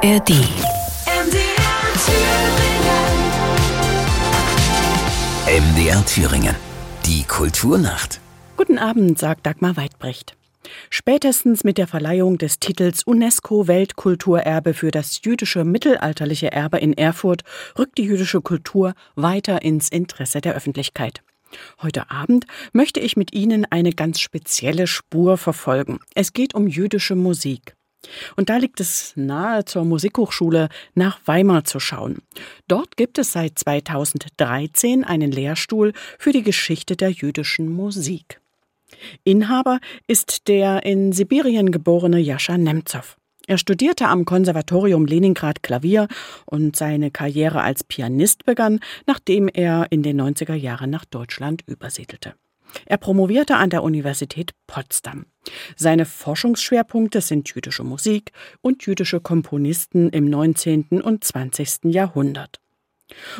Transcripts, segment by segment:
ARD. MDR Thüringen. Die Kulturnacht. Guten Abend, sagt Dagmar Weidbrecht. Spätestens mit der Verleihung des Titels UNESCO Weltkulturerbe für das jüdische mittelalterliche Erbe in Erfurt rückt die jüdische Kultur weiter ins Interesse der Öffentlichkeit. Heute Abend möchte ich mit Ihnen eine ganz spezielle Spur verfolgen. Es geht um jüdische Musik. Und da liegt es nahe, zur Musikhochschule nach Weimar zu schauen. Dort gibt es seit 2013 einen Lehrstuhl für die Geschichte der jüdischen Musik. Inhaber ist der in Sibirien geborene Jascha Nemzow. Er studierte am Konservatorium Leningrad Klavier und seine Karriere als Pianist begann, nachdem er in den 90er Jahren nach Deutschland übersiedelte. Er promovierte an der Universität Potsdam. Seine Forschungsschwerpunkte sind jüdische Musik und jüdische Komponisten im 19. und 20. Jahrhundert.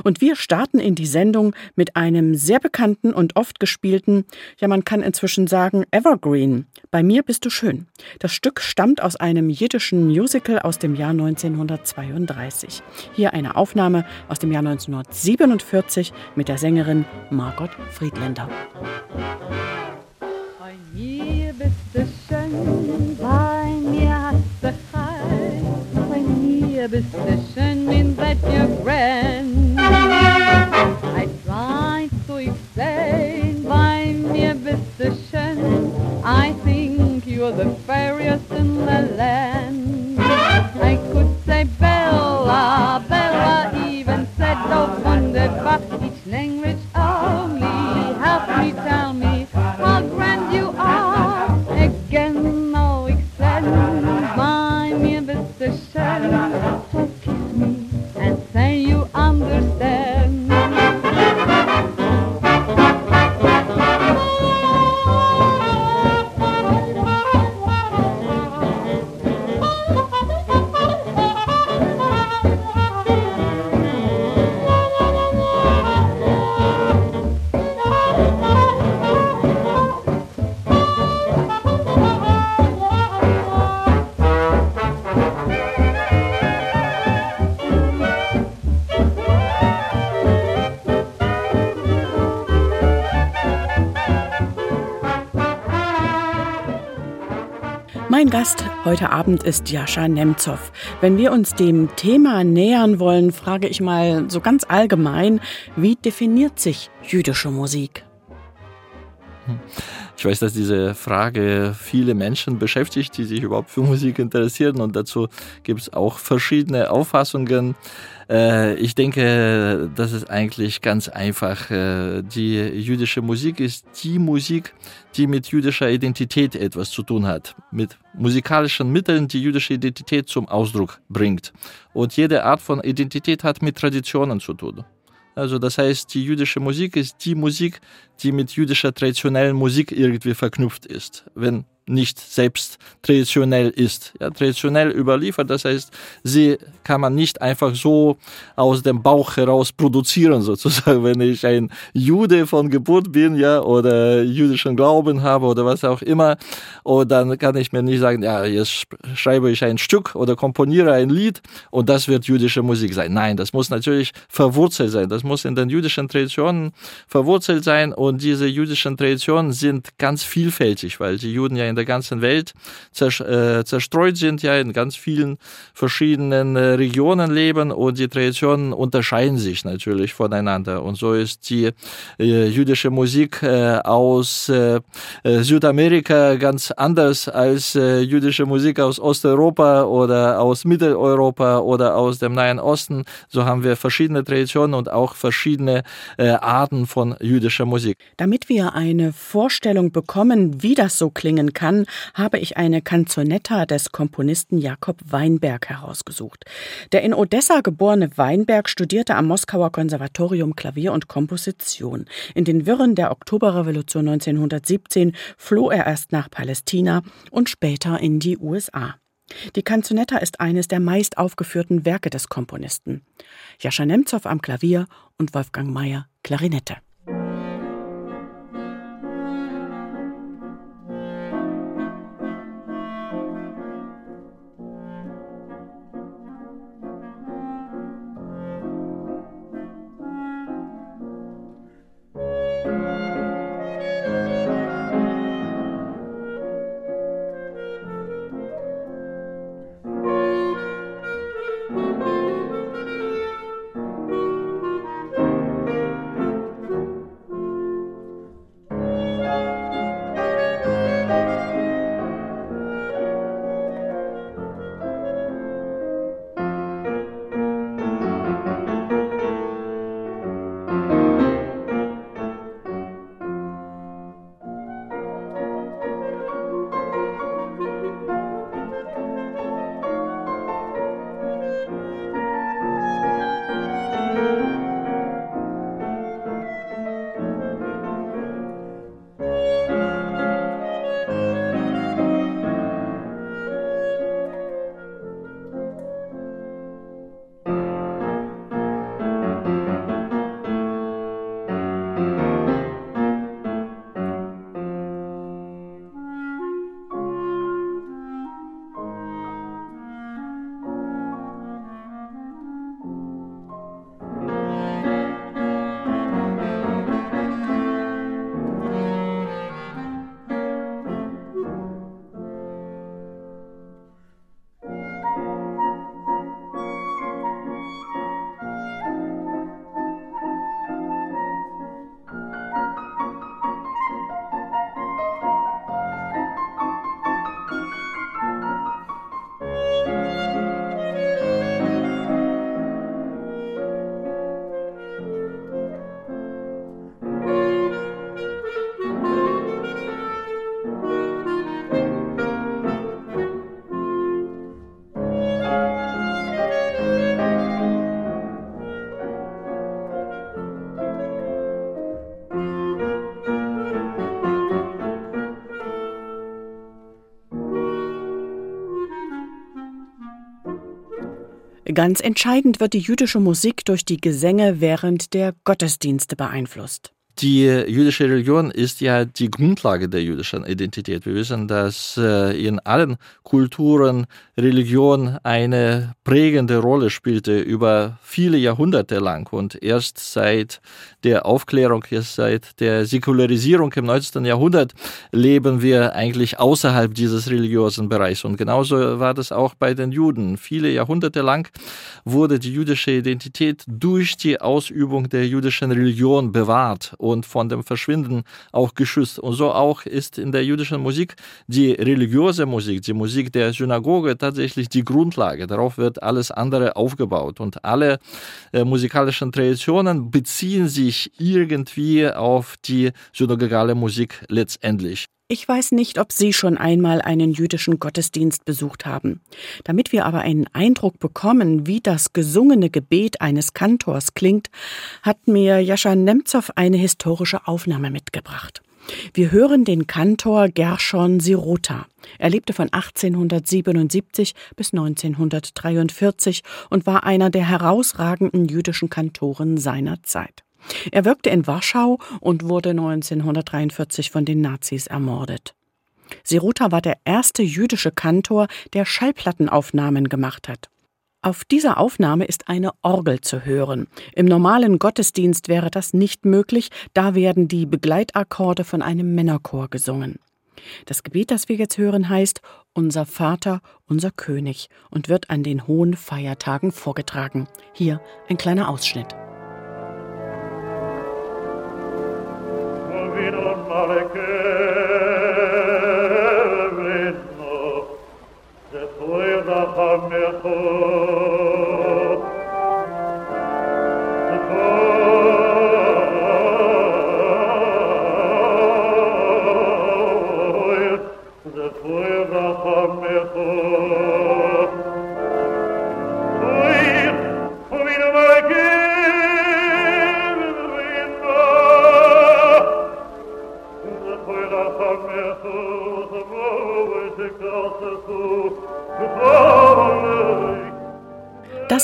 Und wir starten in die Sendung mit einem sehr bekannten und oft gespielten, ja man kann inzwischen sagen, Evergreen. Bei mir bist du schön. Das Stück stammt aus einem jiddischen Musical aus dem Jahr 1932. Hier eine Aufnahme aus dem Jahr 1947 mit der Sängerin Margot Friedländer. Bei mir bei mir hast du Heil, bei mir bist du schön in that you're grand. Mein Gast heute Abend ist Jascha Nemzow. Wenn wir uns dem Thema nähern wollen, frage ich mal so ganz allgemein, wie definiert sich jüdische Musik? Ich weiß, dass diese Frage viele Menschen beschäftigt, die sich überhaupt für Musik interessieren und dazu gibt es auch verschiedene Auffassungen. Äh, ich denke, das ist eigentlich ganz einfach. Äh, die jüdische Musik ist die Musik, die mit jüdischer Identität etwas zu tun hat, mit musikalischen Mitteln die jüdische Identität zum Ausdruck bringt. Und jede Art von Identität hat mit Traditionen zu tun. Also das heißt, die jüdische Musik ist die Musik, die mit jüdischer traditionellen Musik irgendwie verknüpft ist. Wenn nicht selbst traditionell ist. Ja, traditionell überliefert, das heißt, sie kann man nicht einfach so aus dem Bauch heraus produzieren, sozusagen. Wenn ich ein Jude von Geburt bin, ja, oder jüdischen Glauben habe oder was auch immer, und dann kann ich mir nicht sagen, ja, jetzt schreibe ich ein Stück oder komponiere ein Lied und das wird jüdische Musik sein. Nein, das muss natürlich verwurzelt sein. Das muss in den jüdischen Traditionen verwurzelt sein und diese jüdischen Traditionen sind ganz vielfältig, weil die Juden ja in der ganzen Welt zerstreut sind, ja in ganz vielen verschiedenen Regionen leben und die Traditionen unterscheiden sich natürlich voneinander. Und so ist die jüdische Musik aus Südamerika ganz anders als jüdische Musik aus Osteuropa oder aus Mitteleuropa oder aus dem Nahen Osten. So haben wir verschiedene Traditionen und auch verschiedene Arten von jüdischer Musik. Damit wir eine Vorstellung bekommen, wie das so klingen kann, habe ich eine Canzonetta des Komponisten Jakob Weinberg herausgesucht. Der in Odessa geborene Weinberg studierte am Moskauer Konservatorium Klavier und Komposition. In den Wirren der Oktoberrevolution 1917 floh er erst nach Palästina und später in die USA. Die Canzonetta ist eines der meist aufgeführten Werke des Komponisten. Jascha Nemzow am Klavier und Wolfgang Mayer Klarinette. Ganz entscheidend wird die jüdische Musik durch die Gesänge während der Gottesdienste beeinflusst. Die jüdische Religion ist ja die Grundlage der jüdischen Identität. Wir wissen, dass äh, in allen Kulturen Religion eine prägende Rolle spielte über viele Jahrhunderte lang. Und erst seit der Aufklärung, erst seit der Säkularisierung im 19. Jahrhundert leben wir eigentlich außerhalb dieses religiösen Bereichs. Und genauso war das auch bei den Juden. Viele Jahrhunderte lang wurde die jüdische Identität durch die Ausübung der jüdischen Religion bewahrt und von dem Verschwinden auch geschützt. Und so auch ist in der jüdischen Musik die religiöse Musik, die Musik der Synagoge tatsächlich die Grundlage. Darauf wird alles andere aufgebaut. Und alle äh, musikalischen Traditionen beziehen sich irgendwie auf die synagogale Musik letztendlich. Ich weiß nicht, ob Sie schon einmal einen jüdischen Gottesdienst besucht haben. Damit wir aber einen Eindruck bekommen, wie das gesungene Gebet eines Kantors klingt, hat mir Jascha Nemzow eine historische Aufnahme mitgebracht. Wir hören den Kantor Gershon Sirota. Er lebte von 1877 bis 1943 und war einer der herausragenden jüdischen Kantoren seiner Zeit. Er wirkte in Warschau und wurde 1943 von den Nazis ermordet. Sirota war der erste jüdische Kantor, der Schallplattenaufnahmen gemacht hat. Auf dieser Aufnahme ist eine Orgel zu hören. Im normalen Gottesdienst wäre das nicht möglich, da werden die Begleitakkorde von einem Männerchor gesungen. Das Gebet, das wir jetzt hören, heißt Unser Vater, unser König und wird an den hohen Feiertagen vorgetragen. Hier ein kleiner Ausschnitt. fino al mare che venno, se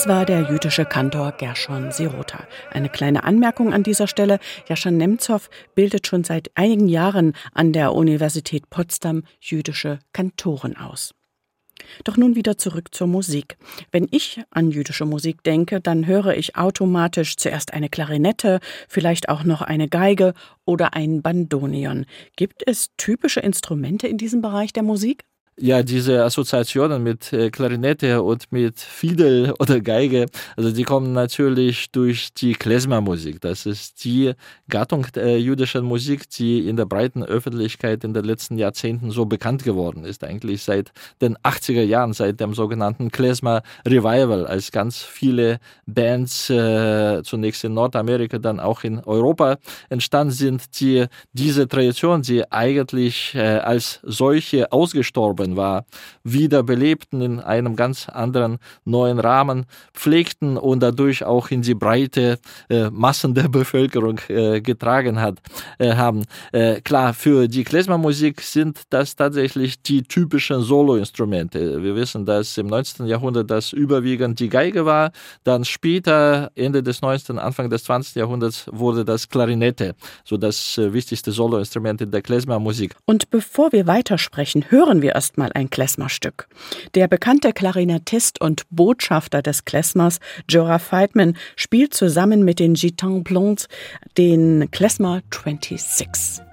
Das war der jüdische Kantor Gershon Sirota. Eine kleine Anmerkung an dieser Stelle. Jaschan Nemzow bildet schon seit einigen Jahren an der Universität Potsdam jüdische Kantoren aus. Doch nun wieder zurück zur Musik. Wenn ich an jüdische Musik denke, dann höre ich automatisch zuerst eine Klarinette, vielleicht auch noch eine Geige oder ein Bandonion. Gibt es typische Instrumente in diesem Bereich der Musik? Ja, diese Assoziationen mit äh, Klarinette und mit Fiedel oder Geige, also die kommen natürlich durch die Klezmer-Musik. Das ist die Gattung der jüdischen Musik, die in der breiten Öffentlichkeit in den letzten Jahrzehnten so bekannt geworden ist. Eigentlich seit den 80er Jahren, seit dem sogenannten Klezmer Revival, als ganz viele Bands äh, zunächst in Nordamerika, dann auch in Europa entstanden sind, die diese Tradition, die eigentlich äh, als solche ausgestorben gestorben war, wiederbelebten in einem ganz anderen neuen Rahmen, pflegten und dadurch auch in die breite äh, Massen der Bevölkerung äh, getragen hat, äh, haben. Äh, klar, für die Klezmermusik sind das tatsächlich die typischen Soloinstrumente. Wir wissen, dass im 19. Jahrhundert das überwiegend die Geige war, dann später, Ende des 19., Anfang des 20. Jahrhunderts, wurde das Klarinette, so das äh, wichtigste Soloinstrument in der Klezmermusik. Und bevor wir weitersprechen, hören wir erst mal ein Klezmerstück. Der bekannte Klarinettist und Botschafter des Klezmers, Jorah Feitman, spielt zusammen mit den Gitans Blondes den Klezmer 26.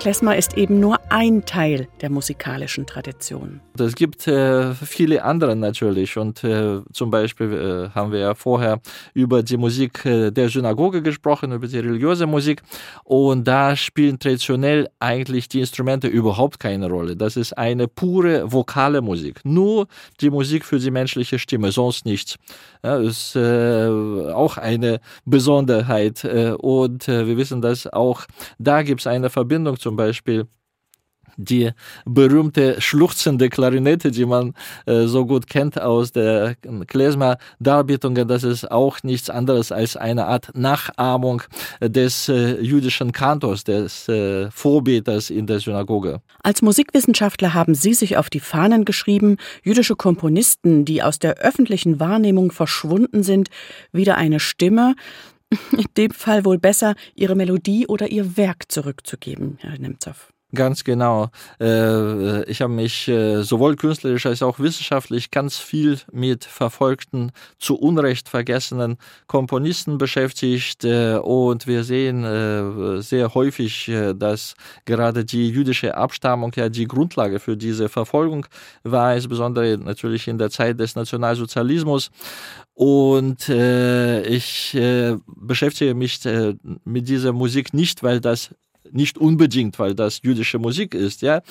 Doch Klezmer ist eben nur ein Teil der musikalischen Tradition. Es gibt äh, viele andere natürlich und äh, zum Beispiel äh, haben wir ja vorher über die Musik äh, der Synagoge gesprochen, über die religiöse Musik und da spielen traditionell eigentlich die Instrumente überhaupt keine Rolle. Das ist eine pure vokale Musik, nur die Musik für die menschliche Stimme, sonst nichts. Ja, ist äh, auch eine Besonderheit äh, und wir wissen, dass auch da gibt es eine Verbindung zum Beispiel die berühmte schluchzende Klarinette, die man äh, so gut kennt aus der Klezmer-Darbietungen, das ist auch nichts anderes als eine Art Nachahmung des äh, jüdischen Kantors, des äh, Vorbeters in der Synagoge. Als Musikwissenschaftler haben Sie sich auf die Fahnen geschrieben, jüdische Komponisten, die aus der öffentlichen Wahrnehmung verschwunden sind, wieder eine Stimme, in dem Fall wohl besser, ihre Melodie oder ihr Werk zurückzugeben, Herr Nemtsov. Ganz genau. Äh, ich habe mich äh, sowohl künstlerisch als auch wissenschaftlich ganz viel mit verfolgten, zu Unrecht vergessenen Komponisten beschäftigt. Äh, und wir sehen sehr häufig, dass gerade die jüdische Abstammung ja die Grundlage für diese Verfolgung war, insbesondere natürlich in der Zeit des Nationalsozialismus. Und ich beschäftige mich mit dieser Musik nicht, weil das nicht unbedingt, weil das jüdische Musik ist, ja,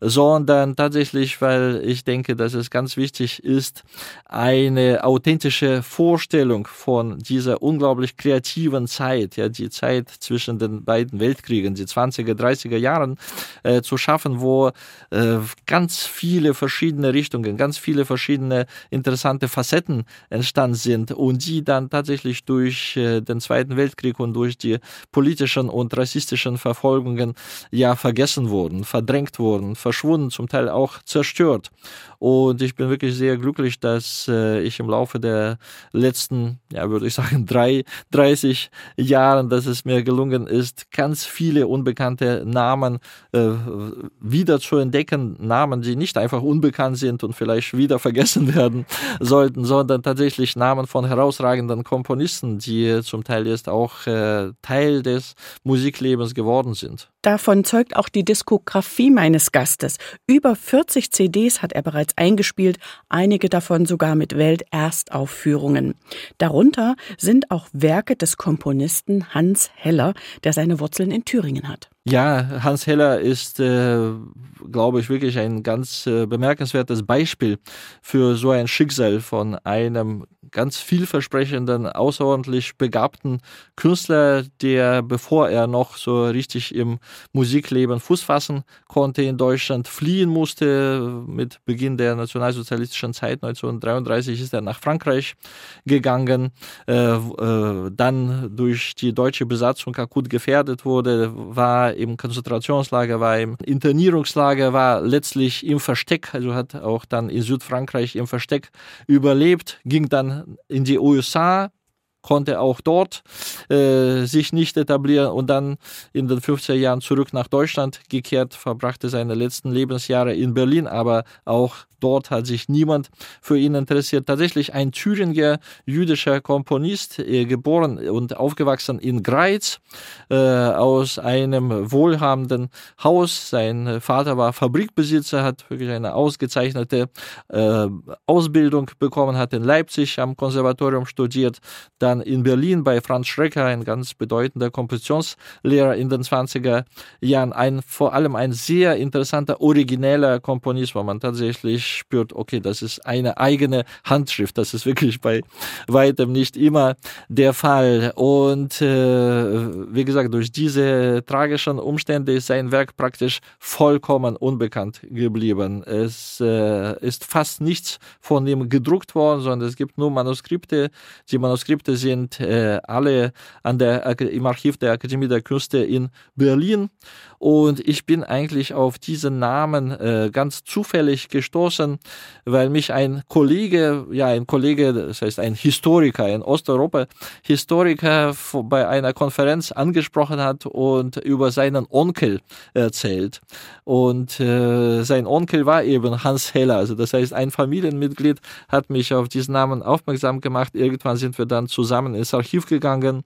sondern tatsächlich, weil ich denke, dass es ganz wichtig ist, eine authentische Vorstellung von dieser unglaublich kreativen Zeit, ja, die Zeit zwischen den beiden Weltkriegen, die 20er, 30er Jahren, äh, zu schaffen, wo äh, ganz viele verschiedene Richtungen, ganz viele verschiedene interessante Facetten entstanden sind und die dann tatsächlich durch äh, den Zweiten Weltkrieg und durch die politischen und rassistischen Verfolgungen Verfolgungen ja vergessen wurden, verdrängt wurden, verschwunden, zum Teil auch zerstört. Und ich bin wirklich sehr glücklich, dass äh, ich im Laufe der letzten, ja, würde ich sagen, drei, 30 Jahren, dass es mir gelungen ist, ganz viele unbekannte Namen äh, wieder zu entdecken. Namen, die nicht einfach unbekannt sind und vielleicht wieder vergessen werden sollten, sondern tatsächlich Namen von herausragenden Komponisten, die zum Teil jetzt auch äh, Teil des Musiklebens geworden sind. Davon zeugt auch die Diskografie meines Gastes. Über 40 CDs hat er bereits eingespielt, einige davon sogar mit Welterstaufführungen. Darunter sind auch Werke des Komponisten Hans Heller, der seine Wurzeln in Thüringen hat. Ja, Hans Heller ist, äh, glaube ich, wirklich ein ganz äh, bemerkenswertes Beispiel für so ein Schicksal von einem ganz vielversprechenden, außerordentlich begabten Künstler, der, bevor er noch so richtig im Musikleben Fuß fassen konnte, in Deutschland fliehen musste. Mit Beginn der nationalsozialistischen Zeit 1933 ist er nach Frankreich gegangen, äh, äh, dann durch die deutsche Besatzung akut gefährdet wurde, war im Konzentrationslager, war im Internierungslager, war letztlich im Versteck, also hat auch dann in Südfrankreich im Versteck überlebt, ging dann in die USA, konnte auch dort äh, sich nicht etablieren und dann in den 50er Jahren zurück nach Deutschland gekehrt, verbrachte seine letzten Lebensjahre in Berlin, aber auch Dort hat sich niemand für ihn interessiert. Tatsächlich ein Thüringer jüdischer Komponist, äh, geboren und aufgewachsen in Greiz, äh, aus einem wohlhabenden Haus. Sein Vater war Fabrikbesitzer, hat wirklich eine ausgezeichnete äh, Ausbildung bekommen, hat in Leipzig am Konservatorium studiert, dann in Berlin bei Franz Schrecker, ein ganz bedeutender Kompositionslehrer in den 20er Jahren. Ein, vor allem ein sehr interessanter, origineller Komponist, wo man tatsächlich spürt, okay, das ist eine eigene Handschrift. Das ist wirklich bei weitem nicht immer der Fall. Und äh, wie gesagt, durch diese tragischen Umstände ist sein Werk praktisch vollkommen unbekannt geblieben. Es äh, ist fast nichts von ihm gedruckt worden, sondern es gibt nur Manuskripte. Die Manuskripte sind äh, alle an der, im Archiv der Akademie der Künste in Berlin. Und ich bin eigentlich auf diesen Namen äh, ganz zufällig gestoßen, weil mich ein Kollege, ja, ein Kollege, das heißt ein Historiker, ein Osteuropa-Historiker bei einer Konferenz angesprochen hat und über seinen Onkel erzählt. Und äh, sein Onkel war eben Hans Heller. Also das heißt, ein Familienmitglied hat mich auf diesen Namen aufmerksam gemacht. Irgendwann sind wir dann zusammen ins Archiv gegangen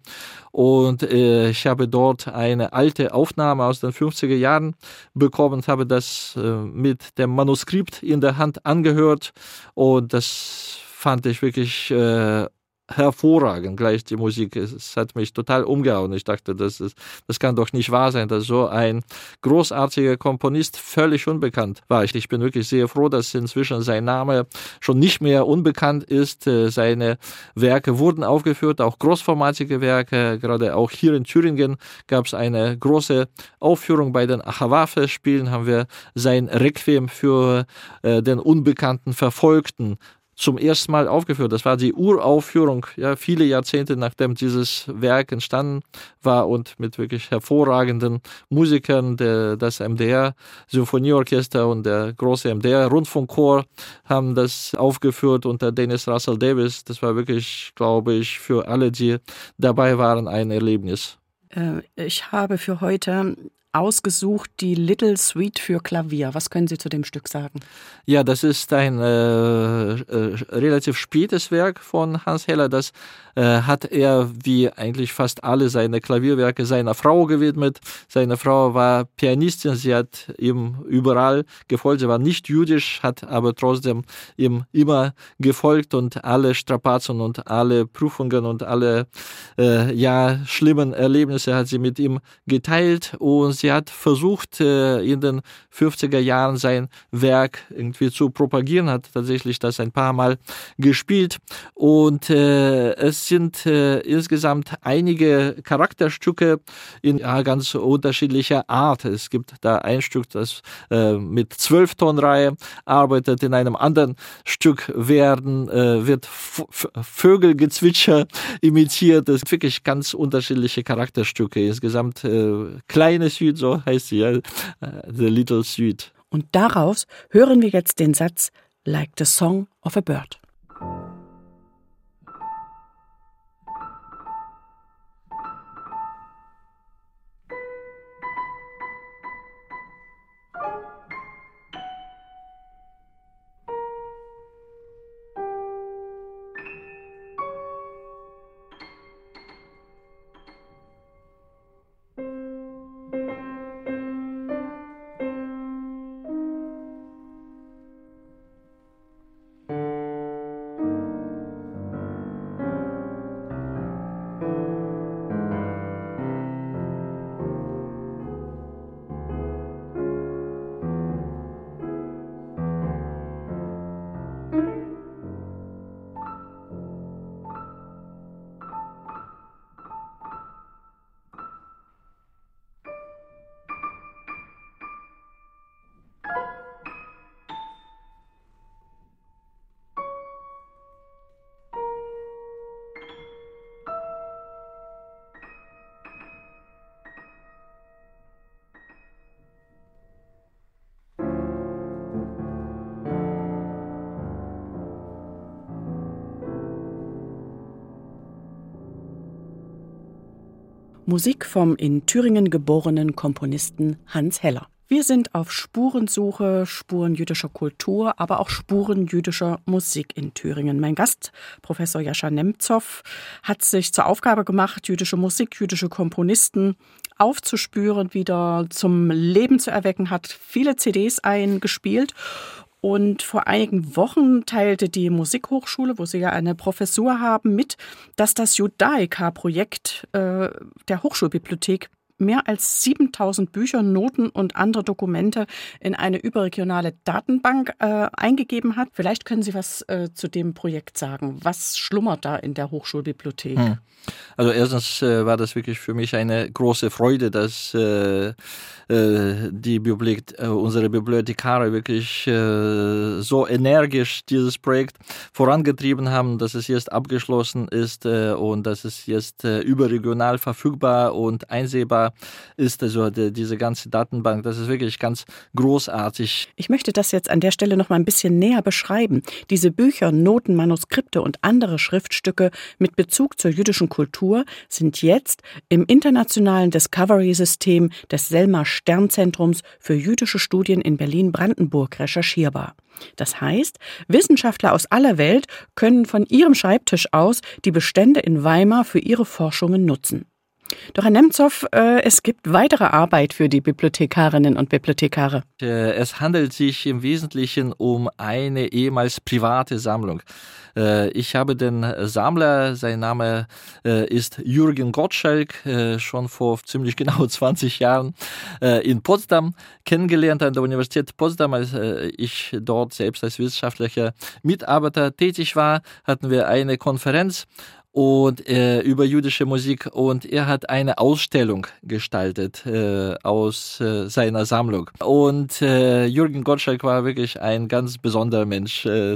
Und äh, ich habe dort eine alte Aufnahme aus den 50er Jahren bekommen habe das äh, mit dem Manuskript in der Hand angehört. Und das fand ich wirklich äh, hervorragend gleich die Musik. Es hat mich total umgehauen. Ich dachte, das, ist, das kann doch nicht wahr sein, dass so ein großartiger Komponist völlig unbekannt war. Ich bin wirklich sehr froh, dass inzwischen sein Name schon nicht mehr unbekannt ist. Äh, seine Werke wurden aufgeführt, auch großformatige Werke. Gerade auch hier in Thüringen gab es eine große Aufführung bei den Achawa-Festspielen. Haben wir sein Requiem für äh, den unbekannten Verfolgten zum ersten Mal aufgeführt. Das war die Uraufführung, ja, viele Jahrzehnte nachdem dieses Werk entstanden war und mit wirklich hervorragenden Musikern, der, das MDR Symphonieorchester und der große MDR Rundfunkchor haben das aufgeführt unter Dennis Russell Davis. Das war wirklich, glaube ich, für alle, die dabei waren, ein Erlebnis. Äh, ich habe für heute ausgesucht, die Little Suite für Klavier. Was können Sie zu dem Stück sagen? Ja, das ist ein äh, äh, relativ spätes Werk von Hans Heller. Das äh, hat er, wie eigentlich fast alle seine Klavierwerke, seiner Frau gewidmet. Seine Frau war Pianistin, sie hat ihm überall gefolgt. Sie war nicht jüdisch, hat aber trotzdem ihm immer gefolgt und alle Strapazen und alle Prüfungen und alle äh, ja schlimmen Erlebnisse hat sie mit ihm geteilt und sie hat versucht, äh, in den 50er Jahren sein Werk irgendwie zu propagieren, hat tatsächlich das ein paar Mal gespielt und äh, es sind äh, insgesamt einige Charakterstücke in ganz unterschiedlicher Art. Es gibt da ein Stück, das mit Zwölftonreihe arbeitet, in einem anderen Stück werden, wird Vögelgezwitscher imitiert. Es sind wirklich ganz unterschiedliche Charakterstücke. Insgesamt kleine Süd Süd, so heißt sie ja, äh, The Little Süd. Und daraus hören wir jetzt den Satz Like the Song of a Bird. Musik vom in Thüringen geborenen Komponisten Hans Heller. Wir sind auf Spurensuche, Spuren jüdischer Kultur, aber auch Spuren jüdischer Musik in Thüringen. Mein Gast, Professor Jascha Nemzow, hat sich zur Aufgabe gemacht, jüdische Musik, jüdische Komponisten aufzuspüren, wieder zum Leben zu erwecken, hat viele CDs eingespielt und vor einigen Wochen teilte die Musikhochschule, wo sie ja eine Professur haben, mit, dass das Judaica-Projekt äh, der Hochschulbibliothek mehr als 7000 Bücher, Noten und andere Dokumente in eine überregionale Datenbank äh, eingegeben hat. Vielleicht können Sie was äh, zu dem Projekt sagen. Was schlummert da in der Hochschulbibliothek? Hm. Also erstens äh, war das wirklich für mich eine große Freude, dass äh, äh, die Bibliothek, äh, unsere Bibliothekare wirklich so energisch dieses Projekt vorangetrieben haben, dass es jetzt abgeschlossen ist und dass es jetzt überregional verfügbar und einsehbar ist. Also die, diese ganze Datenbank, das ist wirklich ganz großartig. Ich möchte das jetzt an der Stelle noch mal ein bisschen näher beschreiben. Diese Bücher, Noten, Manuskripte und andere Schriftstücke mit Bezug zur jüdischen Kultur sind jetzt im internationalen Discovery-System des Selma Sternzentrums für jüdische Studien in Berlin-Brandenburg recherchierbar. Das heißt, Wissenschaftler aus aller Welt können von ihrem Schreibtisch aus die Bestände in Weimar für ihre Forschungen nutzen. Doch Herr Nemzow, äh, es gibt weitere Arbeit für die Bibliothekarinnen und Bibliothekare. Äh, es handelt sich im Wesentlichen um eine ehemals private Sammlung. Äh, ich habe den Sammler, sein Name ist Jürgen Gottschalk, schon vor ziemlich genau 20 Jahren in Potsdam kennengelernt an der Universität Potsdam, als ich dort selbst als wissenschaftlicher Mitarbeiter tätig war, hatten wir eine Konferenz und äh, über jüdische Musik. Und er hat eine Ausstellung gestaltet äh, aus äh, seiner Sammlung. Und äh, Jürgen Gottschalk war wirklich ein ganz besonderer Mensch äh,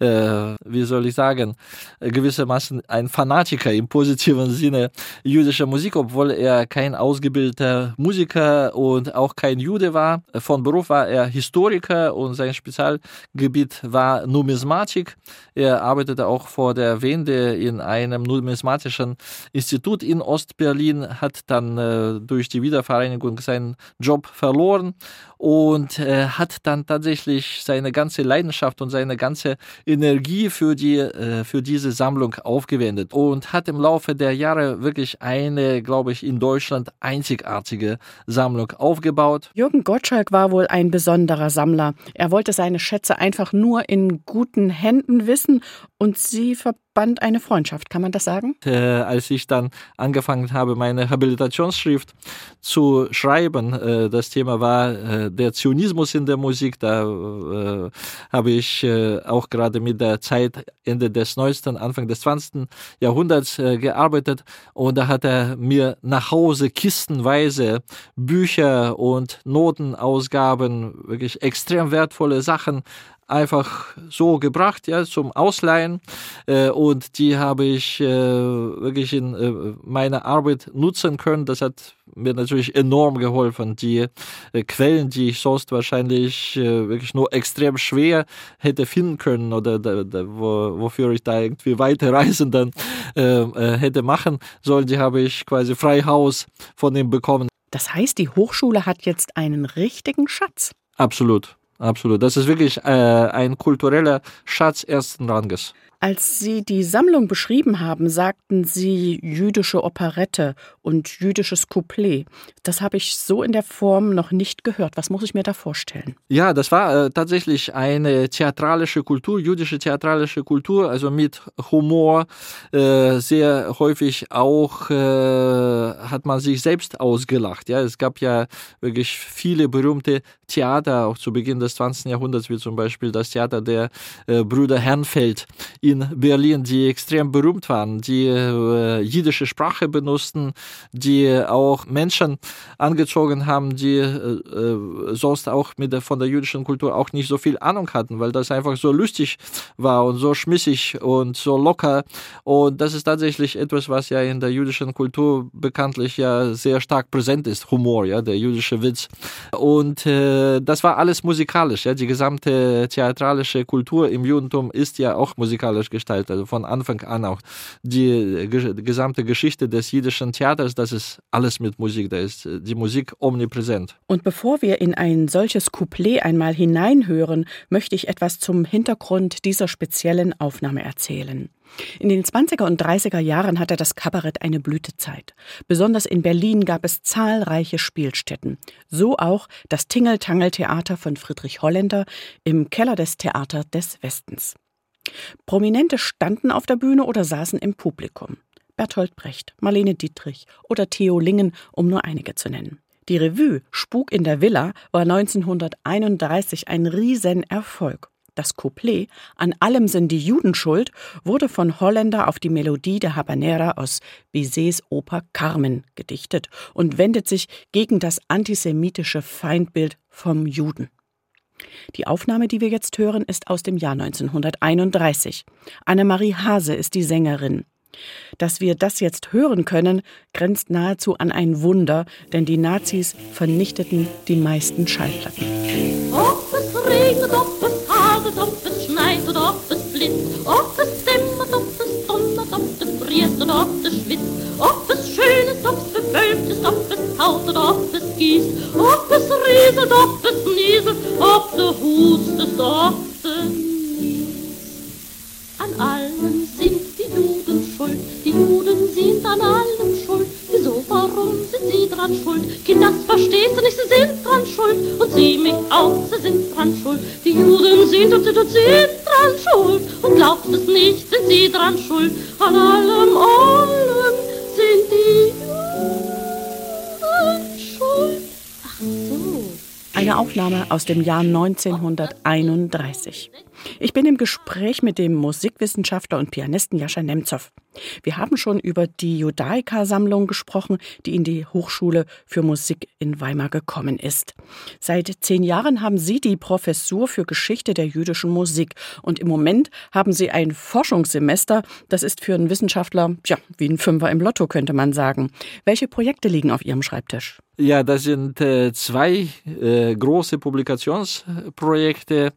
äh, wie soll ich sagen gewissermaßen ein Fanatiker im positiven Sinne jüdischer Musik obwohl er kein ausgebildeter Musiker und auch kein Jude war. Von Beruf war er Historiker und sein Spezialgebiet war Numismatik. Er arbeitete auch vor der Wende in einem numismatischen Institut in Ostberlin, hat dann äh, durch die Wiedervereinigung seinen Job verloren und äh, hat dann tatsächlich seine ganze Leidenschaft und seine ganze Energie für die äh, für diese Sammlung aufgewendet und hat im Laufe der Jahre wirklich eine, glaube ich, in Deutschland einzigartige Sammlung aufgebaut. Jürgen Gottschalk war wohl ein besonderer Sammler. Er wollte seine Schätze einfach nur in guten Händen wissen und sie verband eine Freundschaft. Kann man das sagen? Äh, als ich dann angefangen habe, meine Habilitationsschrift zu schreiben, äh, das Thema war äh, der Zionismus in der Musik. Da äh, habe ich äh, auch gerade mit der Zeit Ende des 19., Anfang des 20. Jahrhunderts äh, gearbeitet und da hat er mir nach Hause kistenweise Bücher und Notenausgaben, wirklich extrem wertvolle Sachen einfach so gebracht, ja, zum Ausleihen. Äh, und die habe ich äh, wirklich in äh, meiner Arbeit nutzen können. Das hat mir natürlich enorm geholfen. Die äh, Quellen, die ich sonst wahrscheinlich äh, wirklich nur extrem schwer hätte finden können oder da, da, wo, wofür ich da irgendwie weite Reisen dann äh, äh, hätte machen sollen, die habe ich quasi frei Haus von ihm bekommen. Das heißt, die Hochschule hat jetzt einen richtigen Schatz. Absolut. Absolut. Das ist wirklich äh, ein kultureller Schatz ersten Ranges. Als Sie die Sammlung beschrieben haben, sagten Sie jüdische Operette und jüdisches Couplet. Das habe ich so in der Form noch nicht gehört. Was muss ich mir da vorstellen? Ja, das war äh, tatsächlich eine theatralische Kultur, jüdische theatralische Kultur, also mit Humor. Äh, sehr häufig auch äh, hat man sich selbst ausgelacht. Ja, es gab ja wirklich viele berühmte Theater, auch zu Beginn des 20. Jahrhunderts, wie zum Beispiel das Theater der äh, Brüder Herrnfeld in Berlin, die extrem berühmt waren, die äh, jiddische Sprache benutzten, die auch Menschen angezogen haben, die äh, äh, sonst auch mit der, von der jüdischen Kultur auch nicht so viel Ahnung hatten, weil das einfach so lustig war und so schmissig und so locker. Und das ist tatsächlich etwas, was ja in der jüdischen Kultur bekanntlich ja sehr stark präsent ist, Humor, ja, der jüdische Witz. Und äh, das war alles musikalisch, ja, die gesamte theatralische Kultur im Judentum ist ja auch musikalisch musikalisch gestaltet, also von Anfang an auch die, die gesamte Geschichte des jiddischen Theaters, das ist alles mit Musik, da ist die Musik omnipräsent. Und bevor wir in ein solches Couplet einmal hineinhören, möchte ich etwas zum Hintergrund dieser speziellen Aufnahme erzählen. In den 20er und 30er Jahren hatte das Kabarett eine Blütezeit. Besonders in Berlin gab es zahlreiche Spielstätten. So auch das Tingeltangeltheater von Friedrich Holländer im Keller des Theater des Westens. Prominente standen auf der Bühne oder saßen im Publikum. Bertolt Brecht, Marlene Dietrich oder Theo Lingen, um nur einige zu nennen. Die Revue Spuk in der Villa war 1931 ein Riesenerfolg. Das Couplet An allem sind die Juden schuld wurde von Holländer auf die Melodie der Habanera aus Bizets Oper Carmen gedichtet und wendet sich gegen das antisemitische Feindbild vom Juden. Die Aufnahme, die wir jetzt hören, ist aus dem Jahr 1931. Annemarie Hase ist die Sängerin. Dass wir das jetzt hören können, grenzt nahezu an ein Wunder, denn die Nazis vernichteten die meisten Schallplatten. Ob es regnet, ob es hagelt, ob es schneit oder ob es blitzt, ob es dämmert, ob es donnert, ob es friert oder ob es schwitzt, ob es schön ist, ob es bewölkt ist, ob es taut oder ob es gießt, ob es rieselt, ob es nieselt, ob du hustest, ob du niest. An allem sind die Juden schuld, die Juden sind an allem schuld. Wieso dran schuld. Kind, das verstehst du nicht, sie sind dran schuld. Und sie mich auch, sie sind dran schuld. Die Juden sind und sind und sind dran schuld. Und glaubt es nicht, sind sie dran schuld. An allem, allem sind die. Eine Aufnahme aus dem Jahr 1931. Ich bin im Gespräch mit dem Musikwissenschaftler und Pianisten Jascha Nemzow. Wir haben schon über die Judaika-Sammlung gesprochen, die in die Hochschule für Musik in Weimar gekommen ist. Seit zehn Jahren haben Sie die Professur für Geschichte der jüdischen Musik und im Moment haben Sie ein Forschungssemester. Das ist für einen Wissenschaftler, ja, wie ein Fünfer im Lotto, könnte man sagen. Welche Projekte liegen auf Ihrem Schreibtisch? Ja, das sind äh, zwei äh, große Publikationsprojekte.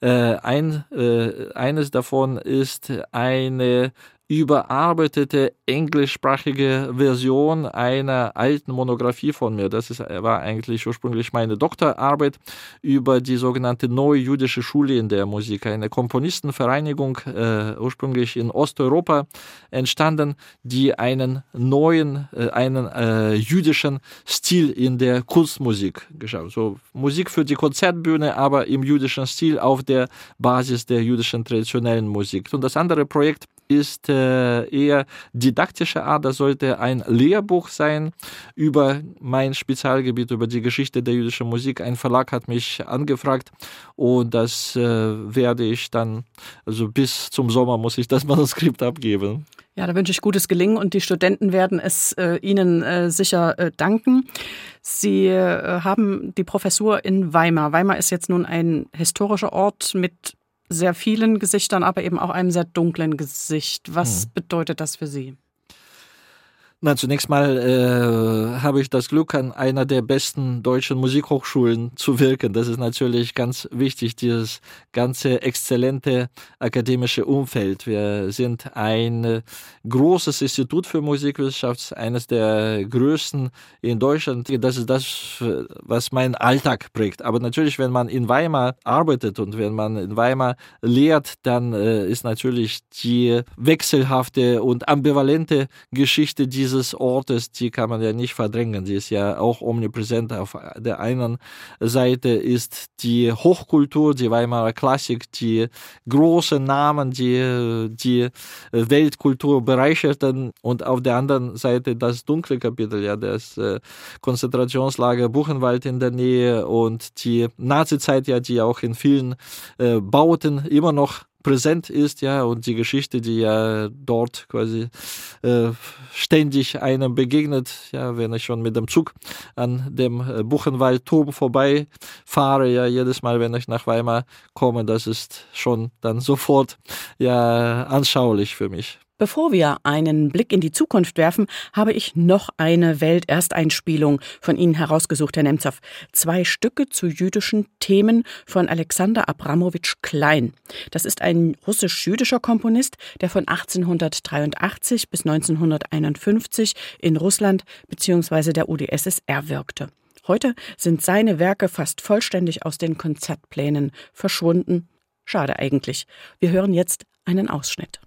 Äh, ein, äh, eines davon ist eine überarbeitete englischsprachige Version einer alten Monographie von mir. Das ist, war eigentlich ursprünglich meine Doktorarbeit über die sogenannte Neue Jüdische Schule in der Musik, eine Komponistenvereinigung, äh, ursprünglich in Osteuropa entstanden, die einen neuen, äh, einen äh, jüdischen Stil in der Kunstmusik geschaffen. So Musik für die Konzertbühne, aber im jüdischen Stil auf der Basis der jüdischen traditionellen Musik. Und das andere Projekt ist äh, eher didaktische Art. Das sollte ein Lehrbuch sein über mein Spezialgebiet, über die Geschichte der jüdischen Musik. Ein Verlag hat mich angefragt und das äh, werde ich dann, also bis zum Sommer muss ich das Manuskript abgeben. Ja, da wünsche ich gutes Gelingen und die Studenten werden es äh, Ihnen äh, sicher äh, danken. Sie äh, haben die Professur in Weimar. Weimar ist jetzt nun ein historischer Ort mit sehr vielen Gesichtern, aber eben auch einem sehr dunklen Gesicht. Was hm. bedeutet das für Sie? Na, zunächst mal äh, habe ich das Glück, an einer der besten deutschen Musikhochschulen zu wirken. Das ist natürlich ganz wichtig, dieses ganze exzellente akademische Umfeld. Wir sind ein großes Institut für Musikwissenschaft, eines der größten in Deutschland. Das ist das, was meinen Alltag prägt. Aber natürlich, wenn man in Weimar arbeitet und wenn man in Weimar lehrt, dann äh, ist natürlich die wechselhafte und ambivalente Geschichte, die dieses Ortes, die kann man ja nicht verdrängen. Sie ist ja auch omnipräsent. Auf der einen Seite ist die Hochkultur, die Weimarer Klassik, die großen Namen, die die Weltkultur bereicherten und auf der anderen Seite das dunkle Kapitel, ja, das äh, Konzentrationslager Buchenwald in der Nähe und die Nazizeit, ja, die auch in vielen äh, Bauten immer noch präsent ist, ja, und die Geschichte, die ja dort quasi äh, ständig einem begegnet, ja, wenn ich schon mit dem Zug an dem äh, Buchenwaldturm vorbeifahre, ja, jedes Mal, wenn ich nach Weimar komme, das ist schon dann sofort ja anschaulich für mich. Bevor wir einen Blick in die Zukunft werfen, habe ich noch eine Weltersteinspielung von Ihnen herausgesucht, Herr Nemzow. Zwei Stücke zu jüdischen Themen von Alexander Abramowitsch Klein. Das ist ein russisch-jüdischer Komponist, der von 1883 bis 1951 in Russland bzw. der UdSSR wirkte. Heute sind seine Werke fast vollständig aus den Konzertplänen verschwunden. Schade eigentlich. Wir hören jetzt einen Ausschnitt.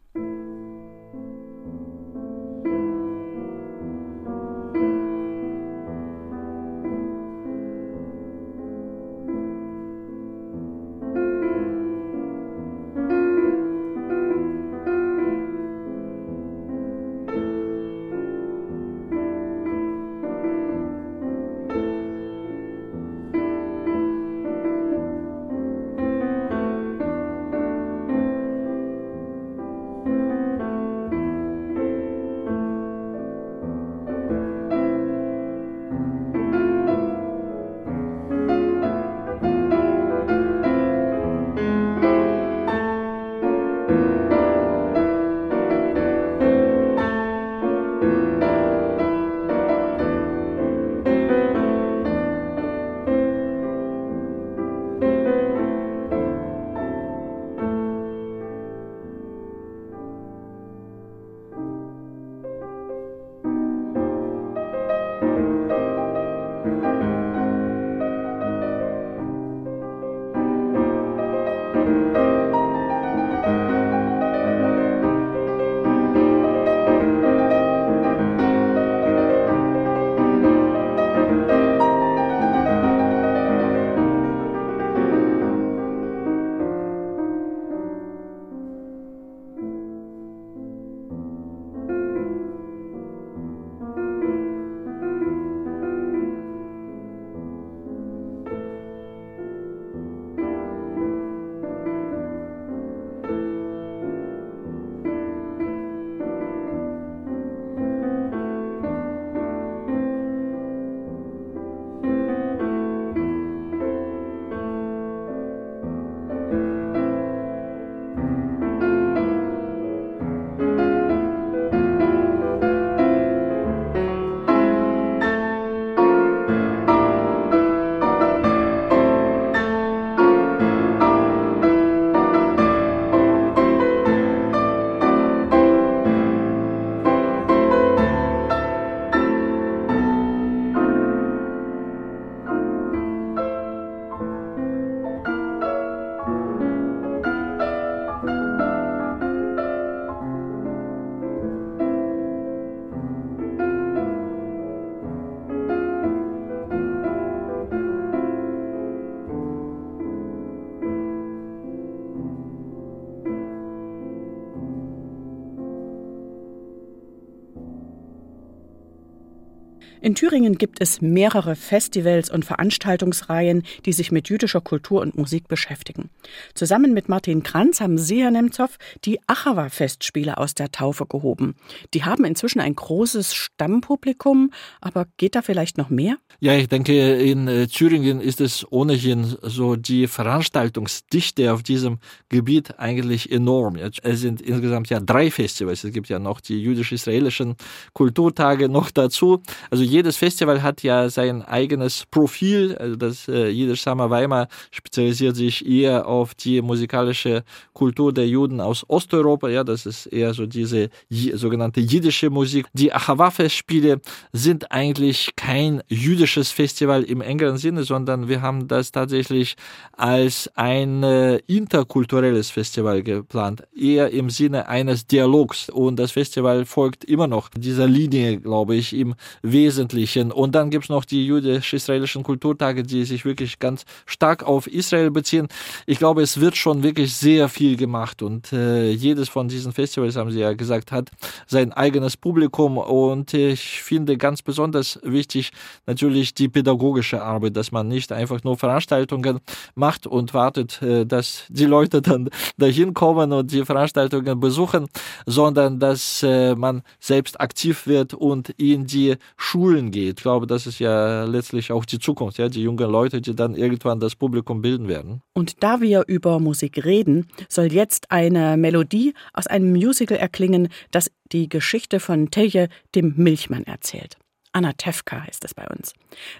Thüringen gibt es mehrere Festivals und Veranstaltungsreihen, die sich mit jüdischer Kultur und Musik beschäftigen. Zusammen mit Martin Kranz haben Sie, Herr Nemzow, die Achawa-Festspiele aus der Taufe gehoben. Die haben inzwischen ein großes Stammpublikum, aber geht da vielleicht noch mehr? Ja, ich denke, in äh, Thüringen ist es ohnehin so die Veranstaltungsdichte auf diesem Gebiet eigentlich enorm. Es sind insgesamt ja drei Festivals. Es gibt ja noch die jüdisch-israelischen Kulturtage noch dazu. Also jedes Festival hat ja sein eigenes Profil. Also das äh, Jiddisch Summer Weimar spezialisiert sich eher auf die musikalische Kultur der Juden aus Osteuropa. Ja, das ist eher so diese sogenannte jiddische Musik. Die Achava-Festspiele sind eigentlich kein jüdisches Festival im engeren Sinne, sondern wir haben das tatsächlich als ein äh, interkulturelles Festival geplant, eher im Sinne eines Dialogs. Und das Festival folgt immer noch dieser Linie, glaube ich, im Wesentlichen Wesentlichen. Und dann gibt es noch die jüdisch-israelischen Kulturtage, die sich wirklich ganz stark auf Israel beziehen. Ich glaube, es wird schon wirklich sehr viel gemacht und äh, jedes von diesen Festivals, haben Sie ja gesagt, hat sein eigenes Publikum und ich finde ganz besonders wichtig natürlich die pädagogische Arbeit, dass man nicht einfach nur Veranstaltungen macht und wartet, äh, dass die Leute dann dahin kommen und die Veranstaltungen besuchen, sondern dass äh, man selbst aktiv wird und in die Schulen Schulen geht. Ich glaube, das ist ja letztlich auch die Zukunft, ja, die jungen Leute, die dann irgendwann das Publikum bilden werden. Und da wir über Musik reden, soll jetzt eine Melodie aus einem Musical erklingen, das die Geschichte von Telje, dem Milchmann, erzählt. Anna Tefka heißt es bei uns.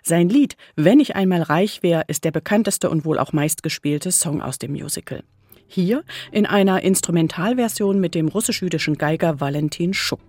Sein Lied Wenn ich einmal reich wäre ist der bekannteste und wohl auch meistgespielte Song aus dem Musical. Hier in einer Instrumentalversion mit dem russisch-jüdischen Geiger Valentin Schuck.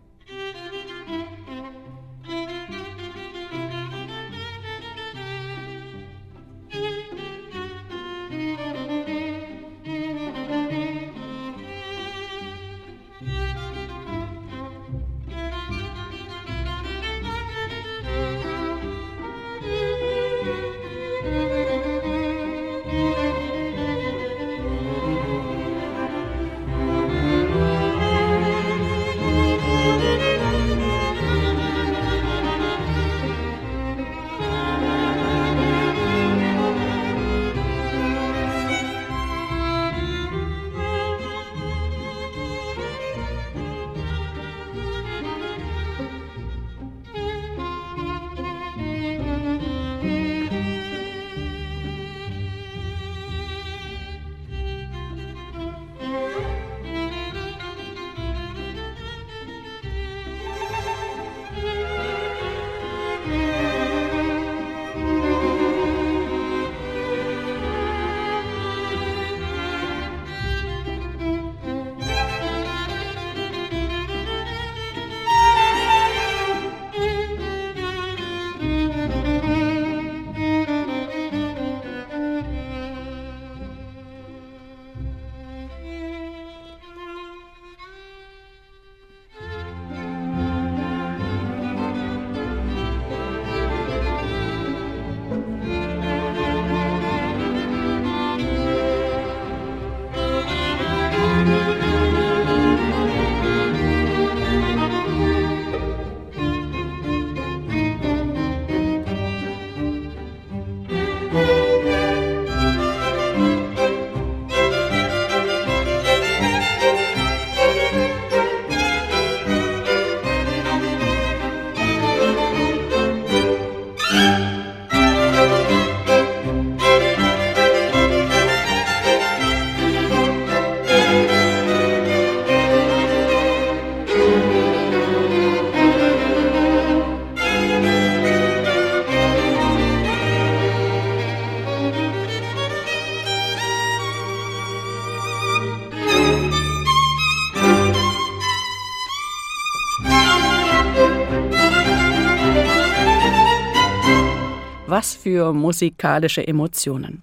Für musikalische Emotionen.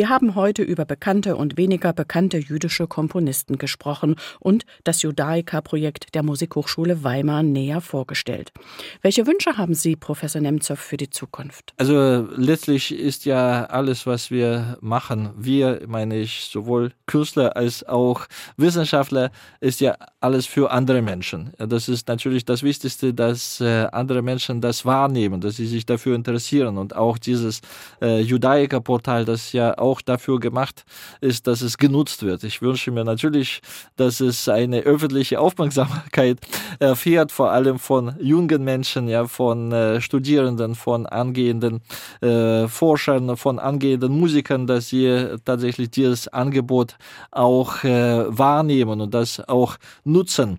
Wir haben heute über bekannte und weniger bekannte jüdische Komponisten gesprochen und das Judaika-Projekt der Musikhochschule Weimar näher vorgestellt. Welche Wünsche haben Sie, Professor Nemzow, für die Zukunft? Also letztlich ist ja alles, was wir machen, wir, meine ich, sowohl Künstler als auch Wissenschaftler, ist ja alles für andere Menschen. Das ist natürlich das Wichtigste, dass äh, andere Menschen das wahrnehmen, dass sie sich dafür interessieren und auch dieses äh, Judaika-Portal, das ja auch dafür gemacht ist, dass es genutzt wird. Ich wünsche mir natürlich, dass es eine öffentliche Aufmerksamkeit erfährt, vor allem von jungen Menschen, ja, von äh, Studierenden, von angehenden äh, Forschern, von angehenden Musikern, dass sie tatsächlich dieses Angebot auch äh, wahrnehmen und das auch nutzen.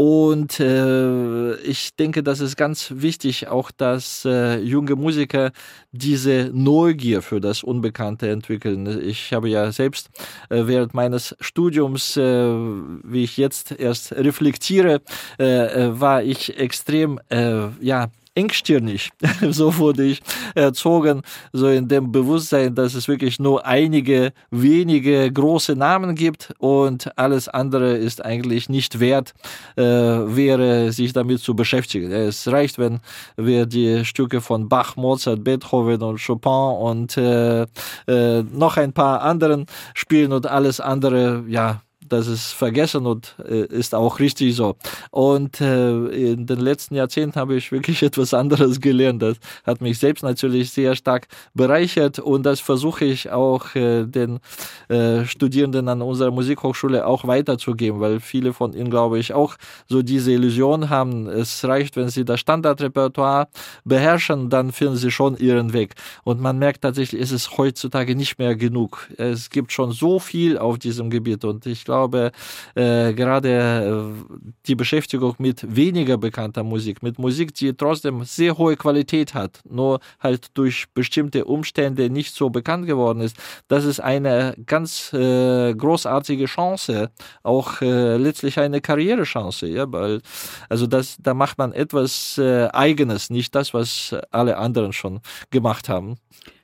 Und äh, ich denke, das ist ganz wichtig, auch dass äh, junge Musiker diese Neugier für das Unbekannte entwickeln. Ich habe ja selbst äh, während meines Studiums, äh, wie ich jetzt erst reflektiere, äh, äh war ich extrem äh, ja engstirnig. so wurde ich erzogen, so in dem Bewusstsein, dass es wirklich nur einige wenige große Namen gibt und alles andere ist eigentlich nicht wert, äh, wäre sich damit zu beschäftigen. Es reicht, wenn wir die Stücke von Bach, Mozart, Beethoven und Chopin und äh, äh, noch ein paar anderen spielen und alles andere, ja, das ist vergessen und äh, ist auch richtig so. Und äh, in den letzten Jahrzehnten habe ich wirklich etwas anderes gelernt. Das hat mich selbst natürlich sehr stark bereichert und das versuche ich auch äh, den äh, Studierenden an unserer Musikhochschule auch weiterzugeben, weil viele von ihnen, glaube ich, auch so diese Illusion haben. Es reicht, wenn sie das Standardrepertoire beherrschen, dann finden sie schon ihren Weg. Und man merkt tatsächlich, es ist heutzutage nicht mehr genug. Es gibt schon so viel auf diesem Gebiet und ich glaube, glaube, äh, gerade äh, die Beschäftigung mit weniger bekannter Musik, mit Musik, die trotzdem sehr hohe Qualität hat, nur halt durch bestimmte Umstände nicht so bekannt geworden ist, das ist eine ganz äh, großartige Chance, auch äh, letztlich eine Karrierechance, ja, weil also das, da macht man etwas äh, Eigenes, nicht das, was alle anderen schon gemacht haben.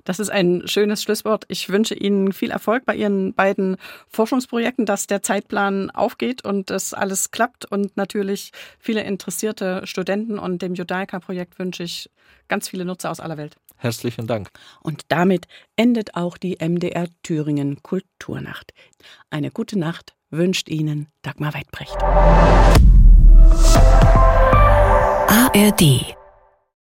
Das ist ein schönes Schlusswort. Ich wünsche Ihnen viel Erfolg bei Ihren beiden Forschungsprojekten, dass der Zeitplan aufgeht und das alles klappt und natürlich viele interessierte Studenten und dem Judaika-Projekt wünsche ich ganz viele Nutzer aus aller Welt. Herzlichen Dank. Und damit endet auch die MDR Thüringen Kulturnacht. Eine gute Nacht wünscht Ihnen Dagmar Weidbrecht. ARD